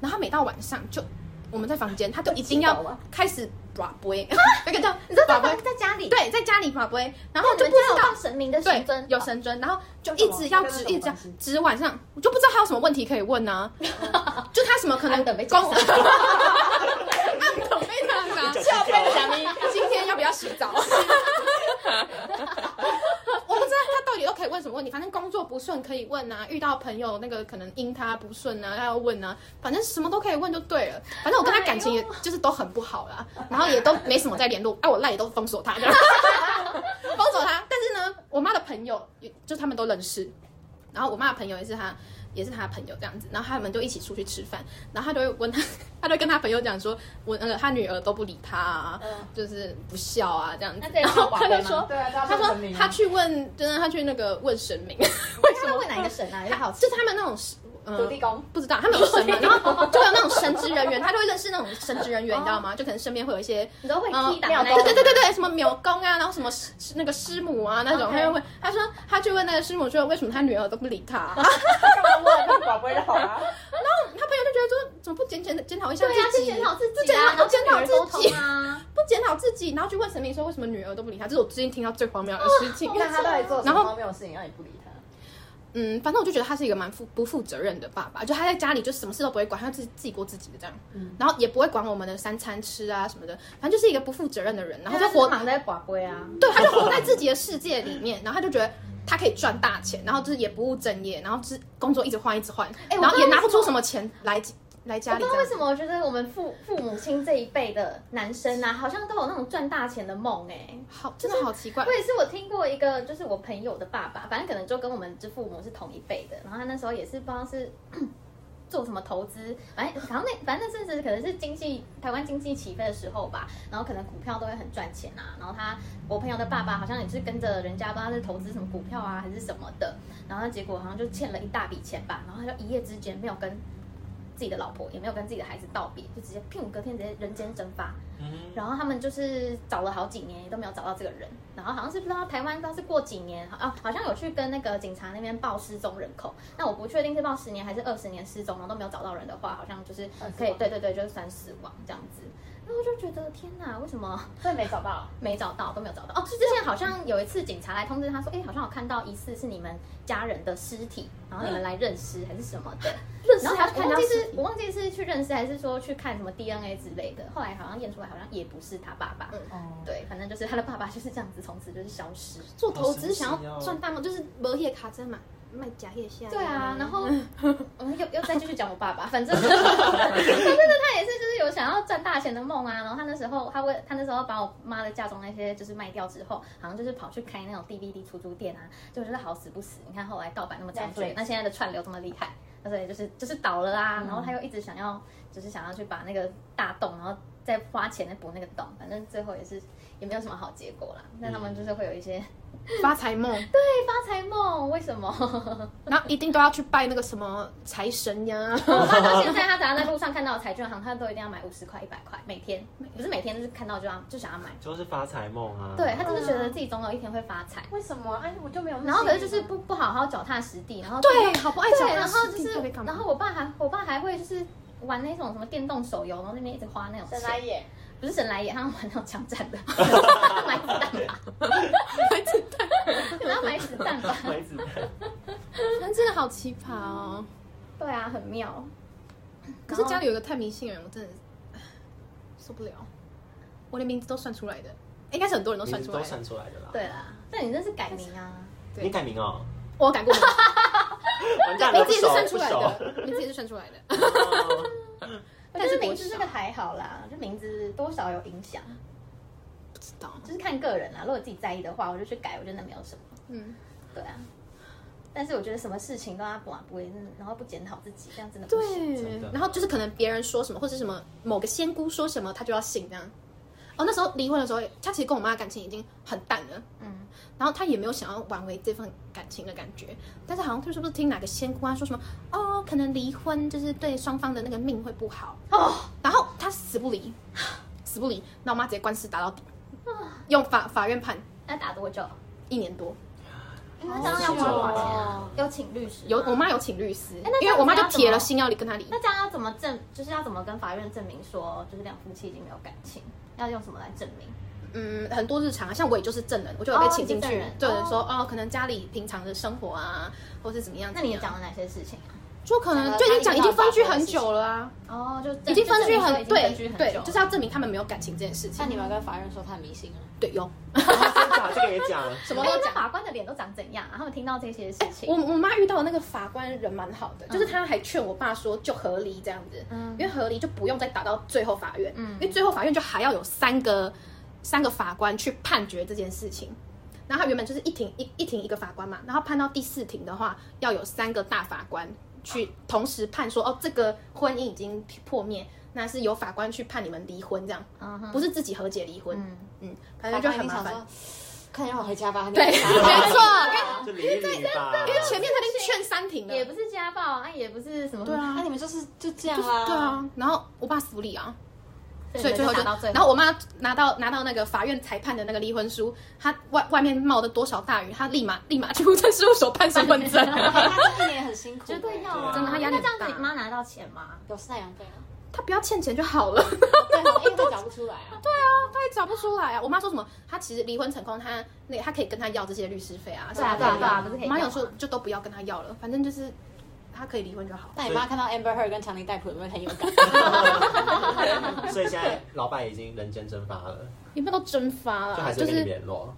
然后每到晚上就我们在房间，他就一定要开始把杯，那个叫你说在把杯，在家里，对，在家里把杯，然后你就不知道神明的神尊，有神尊，然后就一直要指，一直要指晚上，我就不知道他有什么问题可以问呢、就他什么可能安等被公，警暗察统被他啥？脚踢掉小明今天要不要洗澡？我不知道他到底都可以问什么问题，反正工作不顺可以问啊，遇到朋友那个可能因他不顺啊，他要问啊，反正什么都可以问就对了。反正我跟他感情也就是都很不好啦，然后也都没什么在联络，哎、我赖也都封锁他，封锁他。但是呢，我妈的朋友也就他们都认识，然后我妈的朋友也是他。也是他朋友这样子，然后他们就一起出去吃饭，然后他就会问他，他就跟他朋友讲说，我那个他女儿都不理他啊，就是不孝啊这样子。然后他就说，对啊，他说他去问，真的他去那个问神明，为什么他问哪一个神啊？好奇。就是他们那种呃土地公，不知道他们有神嘛，然后就有那种神职人员，他就会认识那种神职人员，你知道吗？就可能身边会有一些你都会对对对对对，什么苗公啊，然后什么师那个师母啊那种，他就问，他说他去问那个师母说为什么他女儿都不理他，然 后干嘛问？就是宝贝就好啊。他朋友就觉得说怎么不检检检讨一下，自己，去检讨自己啊，不检讨自己。不检讨自己，然后去问神明说为什么女儿都不理他，这是我最近听到最荒谬的事情。那他到底做什么荒谬的事情让你不理他？嗯，反正我就觉得他是一个蛮负不负责任的爸爸，就他在家里就什么事都不会管，他自己自己过自己的这样，然后也不会管我们的三餐吃啊什么的，反正就是一个不负责任的人，然后就活躺在寡龟啊。对，他就活在自己的世界里面，然后他就觉得他可以赚大钱，然后就是也不务正业，然后就是工作一直换一直换，然后也拿不出什么钱来来家我不知道为什么，我觉得我们父父母亲这一辈的男生啊，好像都有那种赚大钱的梦哎、好，真的好奇怪我。也是，我听过一个，就是我朋友的爸爸，反正可能就跟我们这父母是同一辈的。然后他那时候也是不知道是 做什么投资，反正好像那反正那阵子可能是经济台湾经济起飞的时候吧，然后可能股票都会很赚钱啊。然后他我朋友的爸爸好像也是跟着人家不知道是投资什么股票啊还是什么的，然后结果好像就欠了一大笔钱吧，然后他就一夜之间没有跟自己的老婆也没有跟自己的孩子道别，就直接屁股隔天直接人间蒸发。然后他们就是找了好几年，也都没有找到这个人。然后好像是不知道台湾不知道是过几年啊，好像有去跟那个警察那边报失踪人口。那我不确定是报十年还是二十年失踪，然后都没有找到人的话，好像就是可以，对对对，就是算死亡这样子。然后我就觉得天哪，为什么所以没找到？没找到，都没有找到。哦，是之前好像有一次警察来通知他说，哎，好像有看到疑似是你们家人的尸体，然后你们来认尸还是什么的。然后还要看到我忘记是我忘记是去认尸还是说去看什么 DNA 之类的。后来好像验出来，好像也不是他爸爸。嗯哦，对，反正就是他的爸爸就是这样子，从此就是消失。做投资想要哦赚大嘛，就是摩耶卡针嘛，卖假腋下。对啊，然后 嗯，又又再继续讲我爸爸，反正 他真的他也是就是有想要赚大钱的梦啊。然后他那时候他为他那时候把我妈的嫁妆那些就是卖掉之后，好像就是跑去开那种 DVD 出租店啊，就觉得好死不死。你看后来盗版那么猖獗那现在的串流这么厉害，那所以就是就是倒了啊。然后他又一直想要就是想要去把那个大洞，然后再花钱来补那个洞，反正最后也是也没有什么好结果啦。那他们就是会有一些 发财梦，对发财梦，为什么？然后一定都要去拜那个什么财神呀。我爸到现在，他只要在路上看到财券行，他都一定要买五十块、一百块，每天不是每天，就是看到就要就想要买。就是发财梦啊。对他就是觉得自己总有一天会发财，为什么？哎，我就没有然后可是就是不不好好脚踏实地，然后对，好不爱对，讲然后就是然后我爸还我爸还会就是玩那种什么电动手游，然后那边一直花那种钱，不是神来也，他们玩那种枪战的，买子弹吧，买子弹，然后买子弹吧，买子弹，但真的好奇葩哦。对啊，很妙。可是家里有一个太迷信的人，我真的受不了。我连名字都算出来的，应该是很多人都算出来的。算出来的啦。对啦，但你那是改名啊，对你改名哦，我改过名字也是算出来的，名字也是算出来的。但是名字这个还好啦，就名字多少有影响。不知道，就是看个人啦。如果自己在意的话，我就去改，我觉得那没有什么。嗯，对啊，但是我觉得什么事情都要不不会，然后不检讨自己，这样真的不行。对。然后就是可能别人说什么，或者什么某个仙姑说什么，他就要信这样。哦，那时候离婚的时候，他其实跟我妈的感情已经很淡了，嗯，然后他也没有想要挽回这份感情的感觉，但是好像就是不是听哪个仙姑啊说什么哦，可能离婚就是对双方的那个命会不好哦，然后他死不离，死不离，那我妈直接官司打到底，用法法院判那打多久？一年多，那这样要花多少钱啊？有请律师？有我妈有请律师，哎那因为我妈就铁了心要离跟他离，那这样要怎么证？就是要怎么跟法院证明说，就是两夫妻已经没有感情？要用什么来证明？嗯，很多日常啊，像我也就是证人，我就有被请进去对，哦说哦，可能家里平常的生活啊，或是怎么样，那你怎么样讲了哪些事情啊？就可能就已经讲已经分居很久了啊，哦，就已经分居很对对对，分居很久，就是要证明他们没有感情这件事情那。你们跟法院说他很迷信啊？对有，这个也讲，什么都讲。法官的脸都长怎样啊？他们听到这些事情，我我妈遇到的那个法官人蛮好的，就是他还劝我爸说就和离这样子，嗯因为和离就不用再打到最后法院，嗯因为最后法院就还要有三个三个法官去判决这件事情。然后他原本就是一庭一一庭一个法官嘛，然后判到第四庭的话，要有三个大法官去同时判说，哦，这个婚姻已经破灭，那是由法官去判你们离婚这样，不是自己和解离婚。嗯嗯，反正就很麻烦快点让我回家吧。对，没错。因为前面他已经劝三庭了，也不是家暴啊，也不是什么，对啊那你们就是就这样啊？对啊，然后我爸死不离啊，所所以最后就，然后我妈拿到拿到那个法院裁判的那个离婚书，她外外面冒的多少大雨，她立马立马去户政事务所办身份证。他这一年很辛苦，绝对要啊，真的他压力那这样子你妈拿到钱吗？有赡养费啊。她不要欠钱就好了，对，因为他找不出来啊。对啊，他也找不出来啊。我妈说什么？他其实离婚成功，他那他可以跟他要这些律师费啊。对啊对啊对啊可以我妈有要吗说就都不要跟他要了，反正就是他可以离婚就好。那你妈看到 Amber Heard 跟强尼戴普有没有很有感？所以现在老板已经 人间蒸发了，有没有都蒸发了？就还是会跟你就是联络。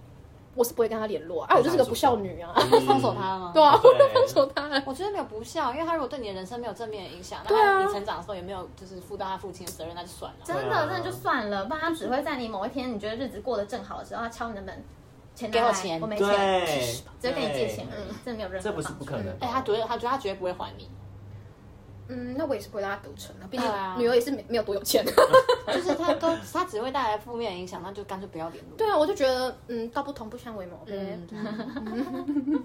我是不会跟他联络啊，啊我就是个不孝女啊。会封锁他了吗？对啊，我 对就放手他了。我觉得没有不孝，因为他如果对你的人生没有正面的影响，对啊那你成长的时候也没有就是负到他父亲的责任，那就算了。真的，真的就算了，不然他只会在你某一天你觉得日子过得正好的时候，他敲你的门，钱给我钱我没钱，对，只会跟你借钱而已嗯，真的没有任何这不是不可能。哎，他绝对他觉得他绝对不会还你。嗯，那我也是不会让他得逞啊，毕竟对啊女儿也是没没有多有钱。就是他都他只会带来负面影响，那就干脆不要联络。对啊，我就觉得，嗯，道不同不相为谋呗，嗯，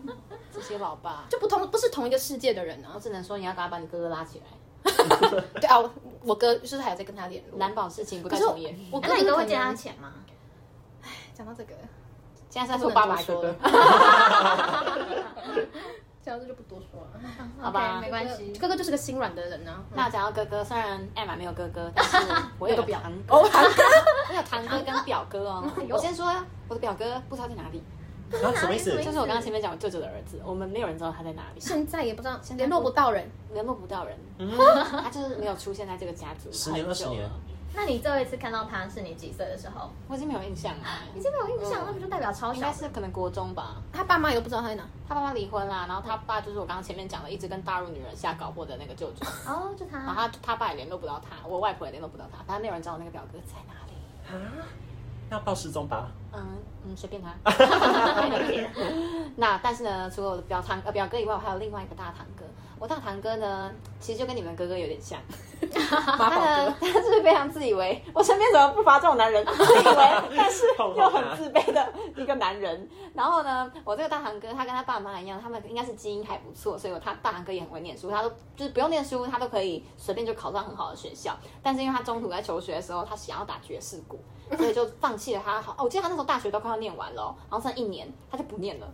这些老爸，就不同不是同一个世界的人啊。我只能说你要赶快把你哥哥拉起来，对啊，我我哥就是还有在跟他联络。难保事情不可是再重演。我哥那你都会借他钱吗？讲到这个，现在是在说爸爸还是哥哥？讲到这就不多说了。好吧没关系。哥哥就是个心软的人啊。那讲到哥哥，虽然艾玛没有哥哥，但是我有个表堂哥，我有堂哥跟表哥哦。我先说，我的表哥不知道在哪里，啊，什么意思？就是我刚刚前面讲我舅舅的儿子，我们没有人知道他在哪里，现在也不知道，在联络不到人。联络不到人，他就是没有出现在这个家族十年二十年了那你最后一次看到他是你几岁的时候？我已经没有印象了。已经没有印象，那不就代表超应小应？该是可能国中吧，他爸妈也都不知道他在哪。他爸妈离婚啦，然后他爸就是我刚刚前面讲的，一直跟大陆女人瞎搞过的那个舅舅，哦，就然后他。他他爸也联络不到他，我外婆也联络不到他，反正没有人知道我那个表哥在哪里。啊，要报失踪吧？嗯嗯，随便他。那但是呢，除了我的表堂呃表哥以外，我还有另外一个大堂哥。我大堂哥呢，其实就跟你们哥哥有点像，他呢哥，他是非常自以为，我身边怎么不乏这种男人，自以为但是又很自卑的一个男人。然后呢，我这个大堂哥他跟他爸妈一样，他们应该是基因还不错，所以我他大堂哥也很会念书，他都就是不用念书，他都可以随便就考上很好的学校。但是因为他中途在求学的时候，他想要打爵士鼓，所以就放弃了他好。哦，我记得他那时候大学都快要念完了哦，然后剩一年，他就不念了，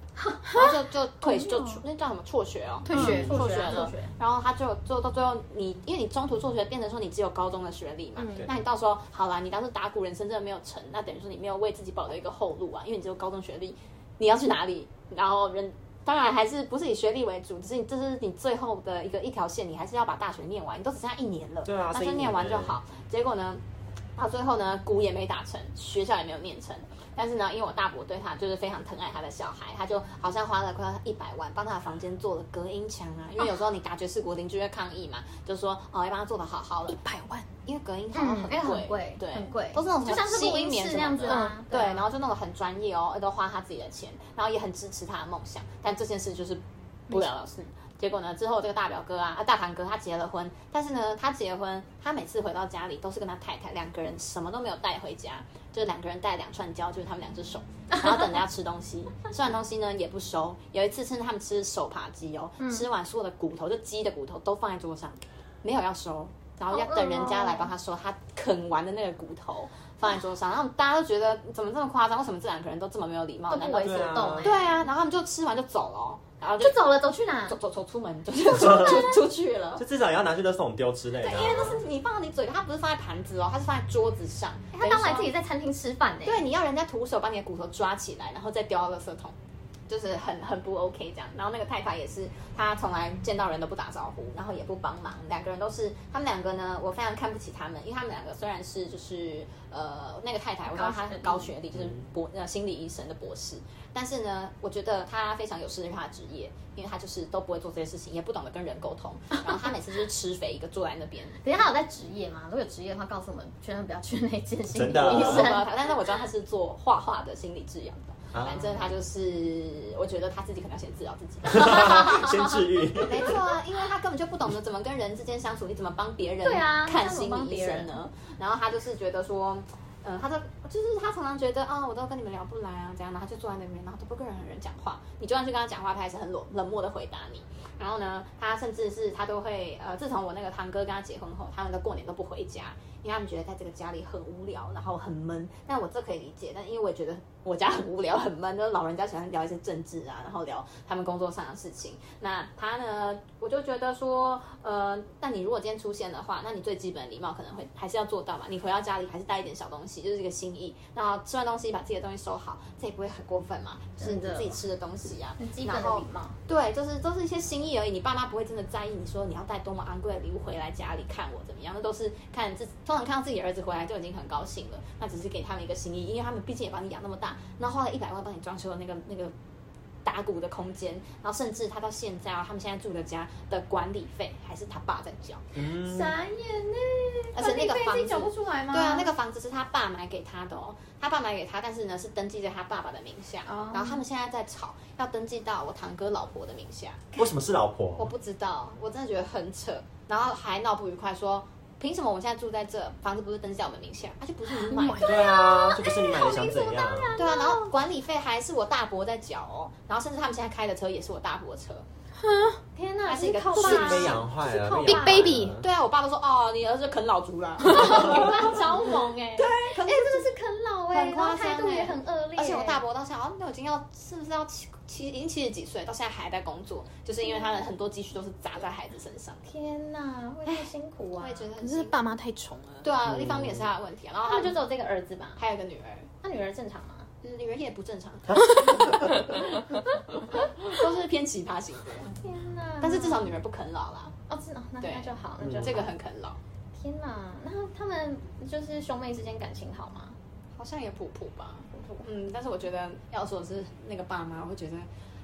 然后就就退就辍那叫什么辍学哦，退学辍学了。然后他就就到最后你，因为你中途辍学变成说你只有高中的学历嘛，嗯那你到时候好啦，你当时打鼓人生真的没有成，那等于说你没有为自己保留一个后路啊，因为你只有高中学历，你要去哪里？然后人当然还是不是以学历为主，只是你这是你最后的一个一条线，你还是要把大学念完，你都只剩下一年了，对啊剩一那就念完就好。结果呢，到最后呢，鼓也没打成，学校也没有念成。但是呢，因为我大伯对他就是非常疼爱他的小孩，他就好像花了快一百万帮他的房间做了隔音墙啊。因为有时候你打爵士鼓，邻居会抗议嘛，就说哦要帮他做的好好的，一百万，因为隔音好像嗯，很贵，很，对，很贵，都是那种就像是吸录音室那音棉什么的样子啊。对，啊然后就弄得很专业哦，都花他自己的钱，然后也很支持他的梦想，但这件事就是不了了之。结果呢，之后这个大表哥啊，啊大堂哥他结了婚，但是呢，他结婚，他每次回到家里都是跟他太太两个人什么都没有带回家，就是两个人带两串胶，就是他们两只手，然后等着要吃东西，吃完东西呢也不收。有一次趁他们吃手扒鸡哦，吃完所有的骨头，就鸡的骨头都放在桌上，没有要收，然后要等人家来帮他收他啃完的那个骨头放在桌上，然后大家都觉得怎么这么夸张？为什么这两个人都这么没有礼貌？都不为所动哎。对啊，然后他们就吃完就走了哦，然后就就走了，走去哪？走走走出门 就就就出去了就。至少也要拿去垃圾桶丢之类的啊。因为那是你放到你嘴，它不是放在盘子哦，它是放在桌子上。欸他当来自己在餐厅吃饭呢。对，你要人家徒手把你的骨头抓起来，然后再丢到垃圾桶，就是很很不 OK 这样。然后那个太太也是，她从来见到人都不打招呼，然后也不帮忙，两个人都是，他们两个呢，我非常看不起他们，因为他们两个虽然是就是呃那个太太，我知道她很高学历，就是博呃心理医生的博士，但是呢，我觉得她非常有失于她的职业，因为她就是都不会做这些事情，也不懂得跟人沟通，然后她每次就是吃肥一个坐在那边。等一下他有在职业吗？如果有职业的话，告诉我们，千万不要去那间心理医生。但是我知道他是做画画的心理治疗的。啊反正他就是，我觉得他自己可能要先治疗自己。先治愈。没错啊，因为他根本就不懂得怎么跟人之间相处，你怎么帮别人对啊看心理医生呢？然后他就是觉得说，嗯，他就就是他常常觉得啊、我都跟你们聊不来啊，这样，然后就坐在那边，然后都不跟任何人讲话。你就算去跟他讲话，他还是很冷冷漠的回答你。然后呢，他甚至是他都会呃，自从我那个堂哥跟他结婚后，他们的过年都不回家，因为他们觉得在这个家里很无聊，然后很闷。但我这可以理解，但因为我也觉得我家很无聊很闷，就是老人家喜欢聊一些政治啊，然后聊他们工作上的事情。那他呢，我就觉得说，呃，那你如果今天出现的话，那你最基本的礼貌可能会还是要做到嘛。你回到家里还是带一点小东西，就是一个心心意。然后吃完东西把自己的东西收好，这也不会很过分嘛，就是你自己吃的东西啊，很基本然后的礼貌。对，就是都是一些心意而已。你爸妈不会真的在意你说你要带多么昂贵的礼物回来家里看我怎么样，那都是看自通常看到自己儿子回来就已经很高兴了。那只是给他们一个心意，因为他们毕竟也把你养那么大，然后花了一百万帮你装修的那个那个打鼓的空间，然后甚至他到现在啊，他们现在住的家的管理费还是他爸在交。嗯，傻眼呢！而且那个房子管理费自己缴不出来吗？对啊，那个房子是他爸买给他的哦，他爸买给他，但是呢是登记在他爸爸的名下，哦然后他们现在在吵要登记到我堂哥老婆的名下。为什么是老婆我？不知道，我真的觉得很扯。然后还闹不愉快，说凭什么我们现在住在这，房子不是登记在我们名下，而且不是你买的。对啊，就不是你买的想怎样？对啊，然后管理费还是我大伯在缴哦，然后甚至他们现在开的车也是我大伯的车。天哪，还是一个靠是爸，被养坏了靠养 Big baby 对啊，我爸都说哦，你儿子啃老族啦。你爸超猛哎，对，哎，真的是啃老哎，然后态度也欸很恶劣，而且我大伯到现在好像都已经要是不是要七七已经七十几岁，到现在还在工作，就是因为他的很多积蓄都是砸在孩子身上。天哪，会太辛苦啊我也！觉得可很是爸妈太宠了。对啊，一方面也是他的问题啊，然后他就只有这个儿子吧？还有一个女儿，他女儿正常吗？嗯女人也不正常，都是偏奇葩型的。天哪！但是至少女人不啃老啦，哦，是哦，那就好，那就嗯好这个很啃老，天哪！那他们就是兄妹之间感情好吗？好像也普普吧。嗯，但是我觉得要说的是那个爸妈，我会觉得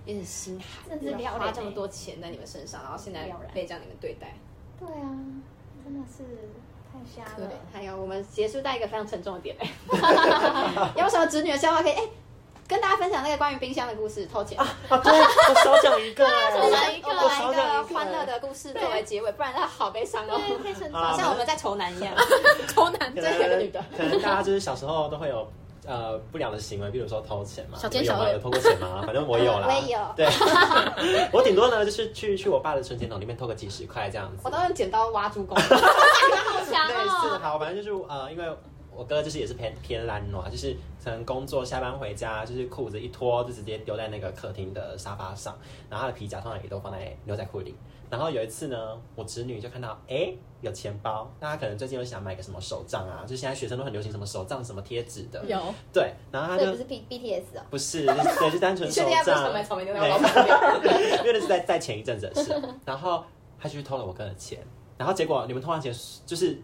有点心寒，甚至不要花这么多钱在你们身上，然后现在被这样你们对待。对啊，真的是太瞎了。还有我们结束在一个非常沉重的点哎，有 没有什么侄女的笑话可以哎？跟大家分享那个关于冰箱的故事，偷钱。啊，对，我少讲一个 哎，我们一个我来一少讲个一个欢乐的故事作为结尾，不然它好悲伤哦，对，太沉重啊好了。像我们在仇男一样。愁 男可这个女的可能大家就是小时候都会有呃不良的行为，比如说偷钱嘛。小有吗有偷过钱吗？反正我有啦。我也有对，我顶多呢就是去去我爸的存钱筒里面偷个几十块这样子我。都用剪刀挖猪公。好强类似哦！好，反正就是呃，因为我哥就是也是偏偏懒惰，就是可能工作下班回家，就是裤子一脱就直接丢在那个客厅的沙发上，然后他的皮夹通常也都放在牛仔裤里。然后有一次呢，我侄女就看到，哎，有钱包，那她可能最近又想买个什么手账啊，就现在学生都很流行什么手账、什么贴纸的，有。对，然后他就不是 B B T S 哦，不是，就是对，就单纯手账莓，草莓牛奶对？因为那是在在前一阵子的事，然后他就去偷了我哥的钱，然后结果你们偷完钱就是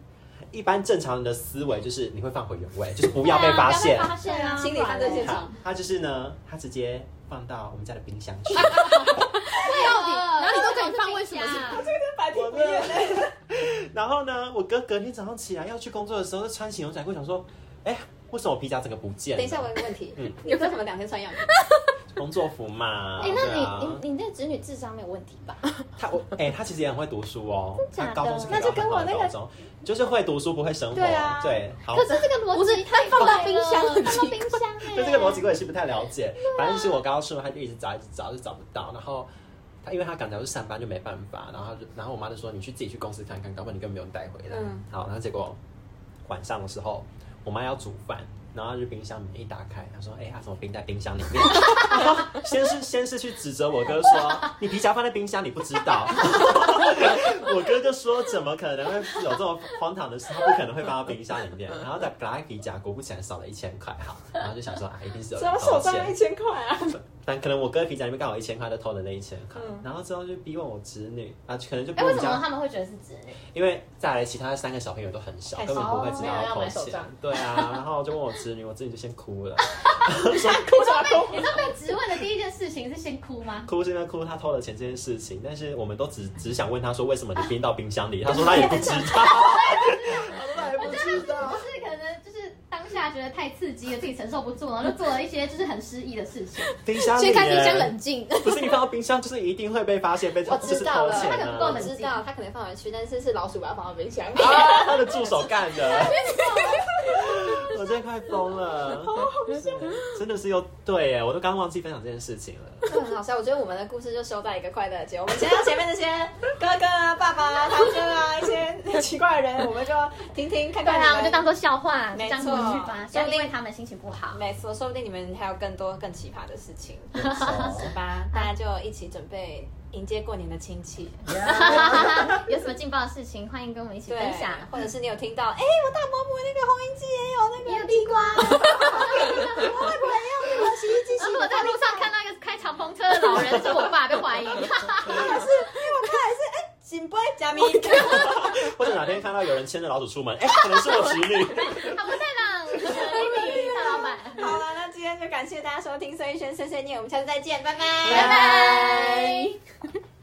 一般正常人的思维就是你会放回原位，就是不要被发现发现啊！心理犯罪现他场。他就是呢，他直接放到我们家的冰箱去。到底，然后你都可以放，为什么是？白我呢，然后呢，我哥隔天早上起来要去工作的时候，就穿起牛仔裤，想说，哎，为什么我皮夹整个不见了？等一下，我有个问题，嗯你为什么两天穿一样的？工作服嘛。哎，那你你你那子女智商没有问题吧？他我哎、他其实也很会读书哦。真假的高中是那就跟我那个就是会读书不会生活。对啊对，好。可是这个逻辑太放到冰箱很放到冰箱哎，对这个逻辑我也是不太了解。反正就是我高中他就一直找一直找，就找不到。然后他因为他赶早去上班就没办法，然后他就然后我妈就说你去自己去公司看看，搞不好你根本没有带回来。嗯好，然后结果晚上的时候，我妈要煮饭。然后就冰箱门一打开，他说：“哎、他怎么冰在冰箱里面？”先是先是去指责我哥说：“你皮夹放在冰箱，你不知道。”我哥就说：“怎么可能会有这种荒唐的事？他不可能会放到冰箱里面。”然后再打开皮夹，果不其然少了一千块。哈，然后就想说：“啊，一定是有人偷手账钱一。千块啊？但可能我哥皮夹里面刚好一千块，就偷了那一千块。嗯然后之后就逼问我侄女啊，可能就逼哎，为什么他们会觉得是侄女？因为再来其他三个小朋友都很小，太根本不会知道要偷没有要买手钱账。对啊，然后就问我侄女，我侄女就先哭了。说 哭啥 哭？你知道被质问的第一件事情是先哭吗？哭是因为哭他偷了钱这件事情，但是我们都只只想问他说为什么你 冰到冰箱里，他说他也不知道，他说他也不知道。下觉得太刺激了，自己承受不住，然后就做了一些就是很失意的事情。冰箱里先开冰箱冷静。不是你放到冰箱，就是一定会被发现，被我就是知道了，偷钱他可能不够。知道，他可能放回去，但是是老鼠把它放到冰箱。啊，他的助手干的，我真的快疯了，真的是又对耶，我都刚忘记分享这件事情了。这很好笑，我觉得我们的故事就收在一个快乐的结尾。我们先让前面那些哥哥啊、爸爸啊、堂哥啊一些奇怪的人，我们就听听看看你对啊，我们就当做笑话，就没这样子错去吧，不要因为他们心情不好。没错，说不定你们还有更多更奇葩的事情，是吧？大家就一起准备迎接过年的亲戚，有什么劲爆的事情，欢迎跟我们一起分享。或者是你有听到，哎、我大伯母那个红缨机也有那个也有地瓜。我外婆也有那个洗衣机洗如果在路上看到一个开敞篷车的老人，是我爸，被怀疑。可是因为我看还是哎，紧杯加米。或者哪天看到有人牵着老鼠出门，哎、可能是我侄女。他不在浪，大老板，好了，那今天就感谢大家收听孙艺轩碎碎念，我们下次再见，拜拜，拜拜。